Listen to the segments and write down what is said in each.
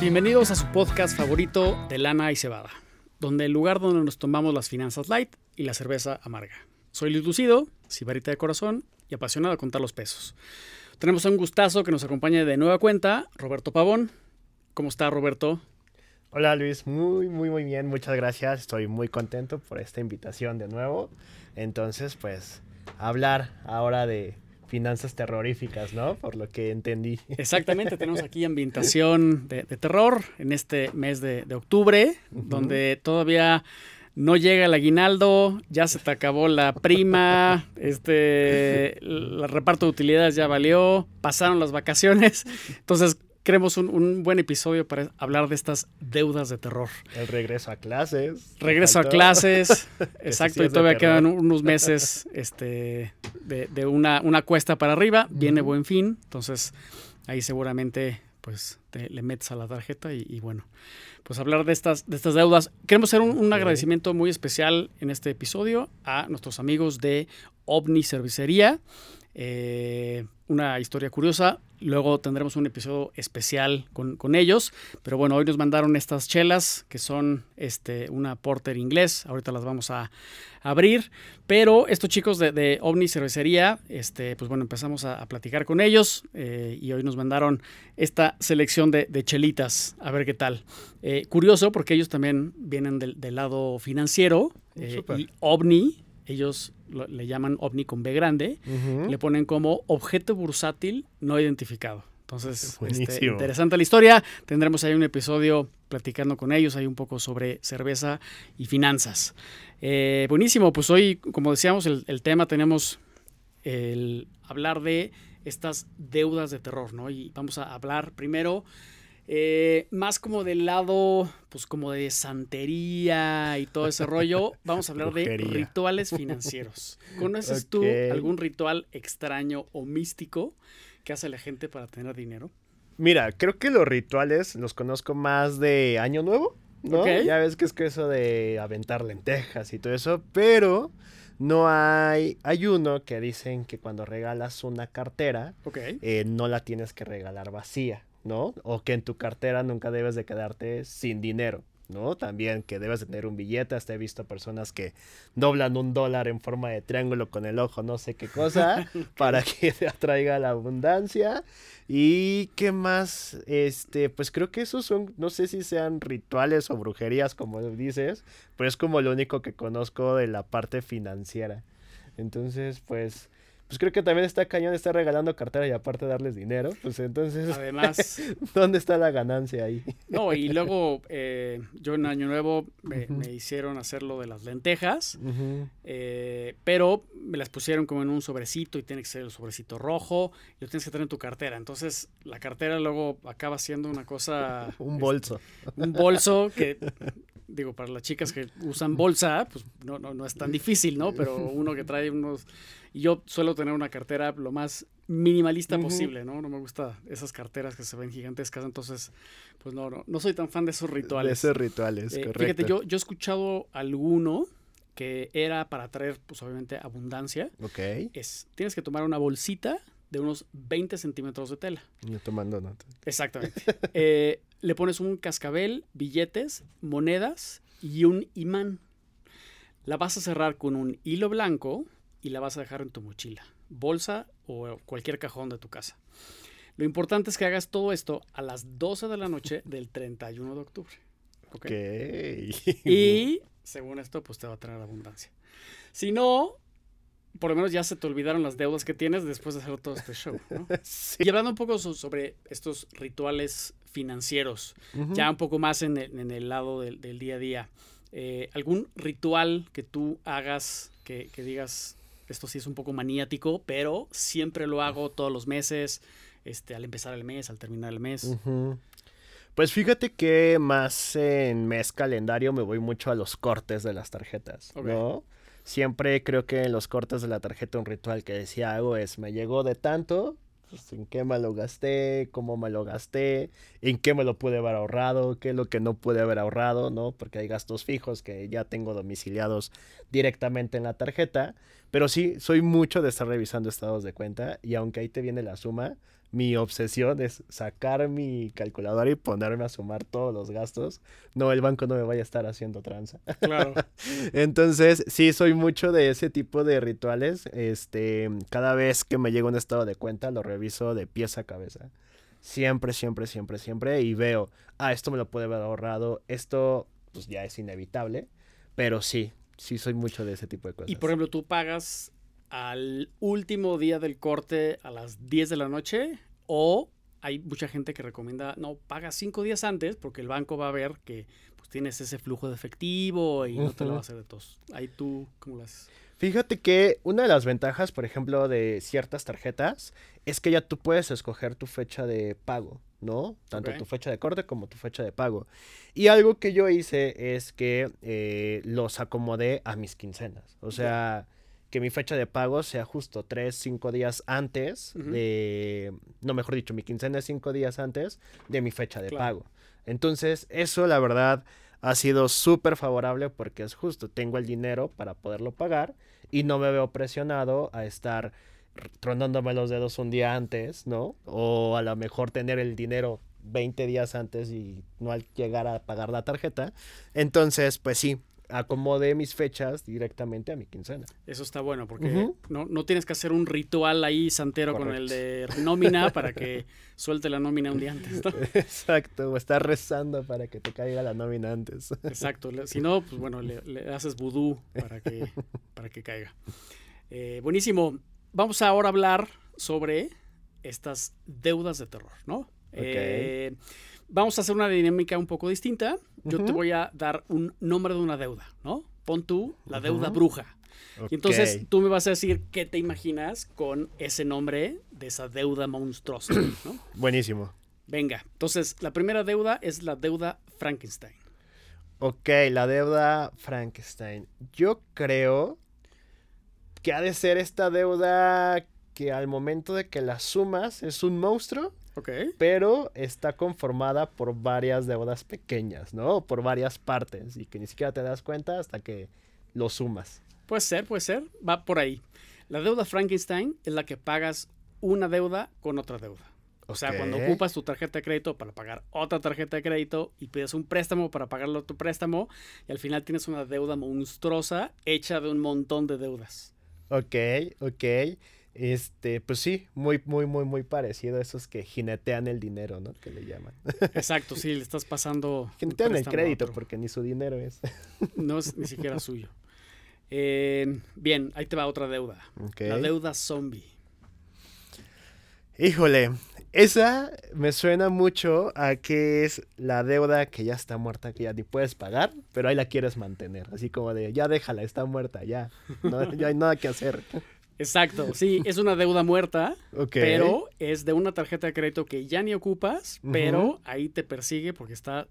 Bienvenidos a su podcast favorito de lana y cebada, donde el lugar donde nos tomamos las finanzas light y la cerveza amarga. Soy Luis Lucido, sibarita de corazón y apasionado de contar los pesos. Tenemos un gustazo que nos acompañe de nueva cuenta, Roberto Pavón. ¿Cómo está Roberto? Hola Luis, muy, muy, muy bien, muchas gracias. Estoy muy contento por esta invitación de nuevo. Entonces, pues, hablar ahora de finanzas terroríficas, ¿no? Por lo que entendí. Exactamente, tenemos aquí ambientación de, terror en este mes de, octubre, donde todavía no llega el aguinaldo, ya se te acabó la prima, este, el reparto de utilidades ya valió, pasaron las vacaciones. Entonces, creemos un, buen episodio para hablar de estas deudas de terror. El regreso a clases. Regreso a clases, exacto, y todavía quedan unos meses este, de, una, una, cuesta para arriba, viene buen fin, entonces ahí seguramente pues te, le metes a la tarjeta y, bueno, pues hablar de estas, de estas deudas. Queremos hacer un, agradecimiento muy especial en este episodio a nuestros amigos de OVNI Cervecería. Eh, una historia curiosa. Luego tendremos un episodio especial con, ellos. Pero bueno, hoy nos mandaron estas chelas que son este, una porter inglés. Ahorita las vamos a, abrir. Pero estos chicos de, de, OVNI Cervecería, este, pues bueno, empezamos a, platicar con ellos. Eh, y hoy nos mandaron esta selección de, chelitas. A ver qué tal. Eh, curioso porque ellos también vienen del, lado financiero. Eh, y OVNI ellos le llaman ovni con B grande, le ponen como objeto bursátil no identificado. Entonces, este, interesante la historia. Tendremos ahí un episodio platicando con ellos, hay un poco sobre cerveza y finanzas. Eh, buenísimo, pues hoy, como decíamos, el, el, tema tenemos el hablar de estas deudas de terror, ¿no? Y vamos a hablar primero eh, más como del lado, pues como de santería y todo ese rollo, vamos a hablar de rituales financieros. ¿Conoces tú algún ritual extraño o místico que hace la gente para tener dinero? Mira, creo que los rituales los conozco más de Año Nuevo, ¿no? Ya ves que es que eso de aventar lentejas y todo eso, pero no hay, hay uno que dicen que cuando regalas una cartera, eh, no la tienes que regalar vacía. ¿No? O que en tu cartera nunca debes de quedarte sin dinero, ¿no? También que debes de tener un billete. Hasta he visto personas que doblan un dólar en forma de triángulo con el ojo, no sé qué cosa, para que te atraiga la abundancia. Y qué más, este, pues creo que esos son, no sé si sean rituales o brujerías, como dices, pero es como lo único que conozco de la parte financiera. Entonces, pues pues creo que también está cañón estar regalando cartera y aparte darles dinero. Pues entonces, además, ¿dónde está la ganancia ahí? No, y luego eh, yo en Año Nuevo me, hicieron hacer lo de las lentejas, eh, pero me las pusieron como en un sobrecito y tiene que ser el sobrecito rojo y lo tienes que tener en tu cartera. Entonces la cartera luego acaba siendo una cosa... un bolso. un bolso que digo, para las chicas que usan bolsa, pues no, no, no es tan difícil, ¿no? Pero uno que trae unos yo suelo tener una cartera lo más minimalista posible, ¿no? No me gusta esas carteras que se ven gigantescas, entonces, pues no, no, no soy tan fan de esos rituales. De esos rituales, eh, correcto. Fíjate, yo, yo he escuchado alguno que era para traer, pues obviamente, abundancia. Ok. Es, tienes que tomar una bolsita de unos 20 centímetros de tela. Yo tomando nota. Exactamente. Eh, le pones un cascabel, billetes, monedas y un imán. La vas a cerrar con un hilo blanco y la vas a dejar en tu mochila, bolsa o cualquier cajón de tu casa. Lo importante es que hagas todo esto a las 12 de la noche del 31 de octubre. Ok. Y según esto, pues te va a traer abundancia. Si no, por lo menos ya se te olvidaron las deudas que tienes después de hacer todo este show. Y hablando un poco sobre estos rituales financieros, ya un poco más en el, lado del, día a día, eh, ¿algún ritual que tú hagas que, que digas, esto sí es un poco maniático, pero siempre lo hago todos los meses, este, al empezar el mes, al terminar el mes. Pues fíjate que más en mes calendario me voy mucho a los cortes de las tarjetas, ¿no? Siempre creo que en los cortes de la tarjeta un ritual que decía hago es me llegó de tanto, pues, en qué me lo gasté, cómo me lo gasté, en qué me lo pude haber ahorrado, qué es lo que no pude haber ahorrado, ¿no? Porque hay gastos fijos que ya tengo domiciliados directamente en la tarjeta. Pero sí, soy mucho de estar revisando estados de cuenta y aunque ahí te viene la suma, mi obsesión es sacar mi calculadora y ponerme a sumar todos los gastos. No, el banco no me vaya a estar haciendo tranza. Claro. Entonces, sí, soy mucho de ese tipo de rituales. Este, cada vez que me llega un estado de cuenta, lo reviso de pies a cabeza. Siempre, siempre, siempre, siempre. Y veo, ah, esto me lo puede haber ahorrado. Esto, pues ya es inevitable. Pero sí, sí soy mucho de ese tipo de cosas. Y por ejemplo, tú pagas al último día del corte a las 10 de la noche o hay mucha gente que recomienda, no, paga cinco días antes porque el banco va a ver que pues, tienes ese flujo de efectivo y no te lo va a hacer de todos. Ahí tú, ¿cómo lo haces? Fíjate que una de las ventajas, por ejemplo, de ciertas tarjetas es que ya tú puedes escoger tu fecha de pago, ¿no? Tanto tu fecha de corte como tu fecha de pago. Y algo que yo hice es que eh, los acomodé a mis quincenas. O sea, que mi fecha de pago sea justo 3, 5 días antes de, no mejor dicho, mi quincena es 5 días antes de mi fecha de pago. Entonces, eso la verdad ha sido súper favorable porque es justo, tengo el dinero para poderlo pagar y no me veo presionado a estar tronándome los dedos un día antes, ¿no? O a lo mejor tener el dinero 20 días antes y no al llegar a pagar la tarjeta. Entonces, pues sí, acomodé mis fechas directamente a mi quincena. Eso está bueno porque no, no, tienes que hacer un ritual ahí santero con el de nómina para que suelte la nómina un día antes. Exacto, o estar rezando para que te caiga la nómina antes. Exacto, si no, pues bueno, le, haces vudú para que, para que caiga. Eh, buenísimo, vamos ahora a hablar sobre estas deudas de terror, ¿no? Eh, vamos a hacer una dinámica un poco distinta. Yo te voy a dar un nombre de una deuda, ¿no? Pon tú la deuda bruja. Y entonces tú me vas a decir qué te imaginas con ese nombre de esa deuda monstruosa, ¿no? Buenísimo. Venga, entonces la primera deuda es la deuda Frankenstein. Ok, la deuda Frankenstein. Yo creo que ha de ser esta deuda que al momento de que la sumas es un monstruo pero está conformada por varias deudas pequeñas, ¿no? Por varias partes y que ni siquiera te das cuenta hasta que lo sumas. Puede ser, puede ser. Va por ahí. La deuda Frankenstein es la que pagas una deuda con otra deuda. O sea, cuando ocupas tu tarjeta de crédito para pagar otra tarjeta de crédito y pides un préstamo para pagarlo tu préstamo y al final tienes una deuda monstruosa hecha de un montón de deudas. Ok, ok. Este, pues sí, muy, muy, muy, muy parecido a esos que jinetean el dinero, ¿no? Que le llaman. Exacto, sí, le estás pasando. Jinetean el crédito porque ni su dinero es. No es ni siquiera suyo. Eh, bien, ahí te va otra deuda. La deuda zombie. Híjole, esa me suena mucho a que es la deuda que ya está muerta, que ya ni puedes pagar, pero ahí la quieres mantener. Así como de, ya déjala, está muerta, ya. No, ya hay nada que hacer. Exacto, sí, es una deuda muerta, pero es de una tarjeta de crédito que ya ni ocupas, pero ahí te persigue porque está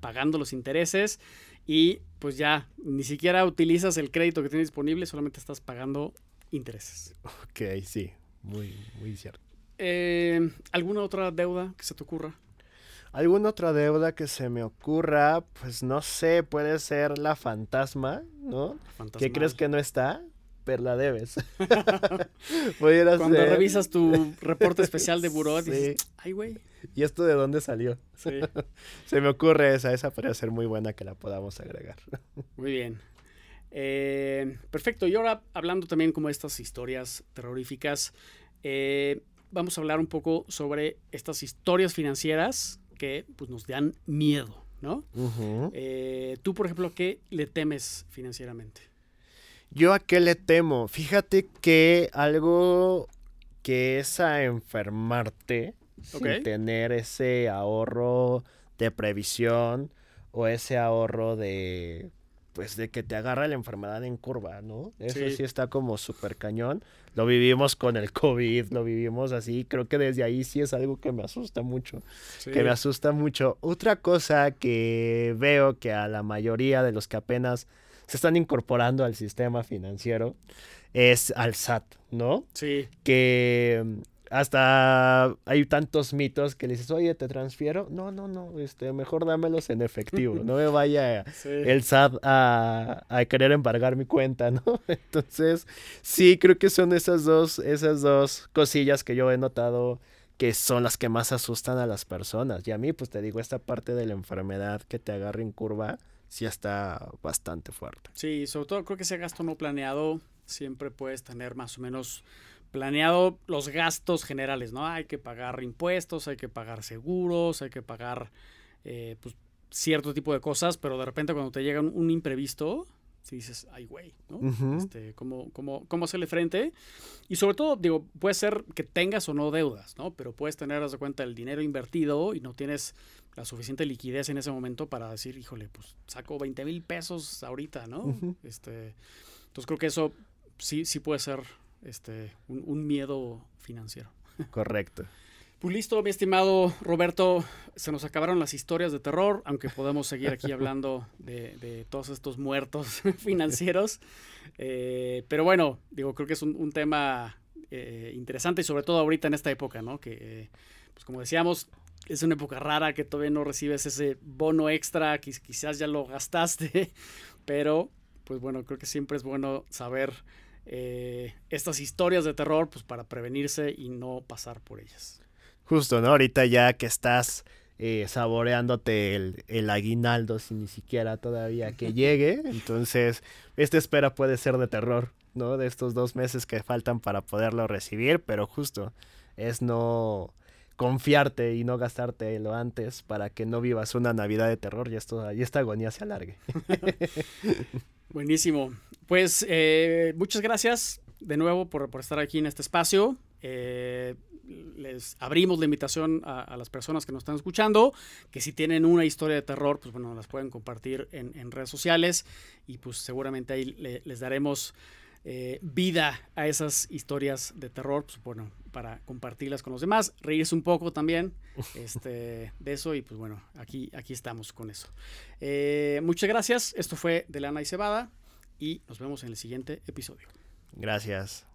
pagando los intereses y pues ya ni siquiera utilizas el crédito que tienes disponible, solamente estás pagando intereses. Ok, sí, muy, muy cierto. Eh, ¿Alguna otra deuda que se te ocurra? ¿Alguna otra deuda que se me ocurra? Pues no sé, puede ser la fantasma, ¿no? ¿Qué crees que no está? La debes. Cuando revisas tu reporte especial de buró, dices, ay, güey. ¿Y esto de dónde salió? Se me ocurre esa, esa podría ser muy buena que la podamos agregar. Muy bien. Eh, perfecto. Y ahora hablando también como estas historias terroríficas, eh, vamos a hablar un poco sobre estas historias financieras que pues, nos dan miedo, ¿no? Eh, tú, por ejemplo, ¿qué le temes financieramente? Yo a qué le temo. Fíjate que algo que es a enfermarte sin tener ese ahorro de previsión o ese ahorro de pues de que te agarra la enfermedad en curva, ¿no? Eso sí, está como súper cañón. Lo vivimos con el COVID, lo vivimos así. Creo que desde ahí sí es algo que me asusta mucho. Que me asusta mucho. Otra cosa que veo que a la mayoría de los que apenas se están incorporando al sistema financiero es al SAT, ¿no? Sí. Que hasta hay tantos mitos que le dices, oye, te transfiero. No, no, no, este, mejor dámelos en efectivo. No me vaya el SAT a, a, querer embargar mi cuenta, ¿no? Entonces, sí, creo que son esas dos, esas dos cosillas que yo he notado que son las que más asustan a las personas. Y a mí, pues te digo, esta parte de la enfermedad que te agarra en curva, sí está bastante fuerte. Sí, sobre todo creo que ese gasto no planeado, siempre puedes tener más o menos planeado los gastos generales, ¿no? Hay que pagar impuestos, hay que pagar seguros, hay que pagar eh, pues, cierto tipo de cosas, pero de repente cuando te llega un, imprevisto, si dices, ay, güey, ¿no? este, ¿cómo, cómo, cómo hacerle frente? Y sobre todo, digo, puede ser que tengas o no deudas, ¿no? Pero puedes tener, haz de cuenta, el dinero invertido y no tienes la suficiente liquidez en ese momento para decir, híjole, pues saco 20 mil pesos ahorita, ¿no? este, entonces creo que eso sí, sí puede ser este, un, miedo financiero. Correcto. Pues listo, mi estimado Roberto, se nos acabaron las historias de terror, aunque podemos seguir aquí hablando de, todos estos muertos financieros. Eh, pero bueno, digo, creo que es un, tema eh, interesante y sobre todo ahorita en esta época, ¿no? Que, pues como decíamos, es una época rara que todavía no recibes ese bono extra, que quizás ya lo gastaste, pero pues bueno, creo que siempre es bueno saber eh, estas historias de terror pues para prevenirse y no pasar por ellas. Justo, ¿no? Ahorita ya que estás eh, saboreándote el, el, aguinaldo sin ni siquiera todavía que llegue, entonces esta espera puede ser de terror, ¿no? De estos dos meses que faltan para poderlo recibir, pero justo es no confiarte y no gastarte lo antes para que no vivas una Navidad de terror y, esto, y esta agonía se alargue. Buenísimo. Pues eh, muchas gracias de nuevo por, estar aquí en este espacio. Eh, les abrimos la invitación a, las personas que nos están escuchando, que si tienen una historia de terror, pues bueno, las pueden compartir en, redes sociales y pues seguramente ahí les daremos eh, vida a esas historias de terror, pues bueno, para compartirlas con los demás, reírse un poco también este, de eso y pues bueno, aquí, aquí estamos con eso. Eh, muchas gracias, esto fue de Lana y Cebada y nos vemos en el siguiente episodio. Gracias.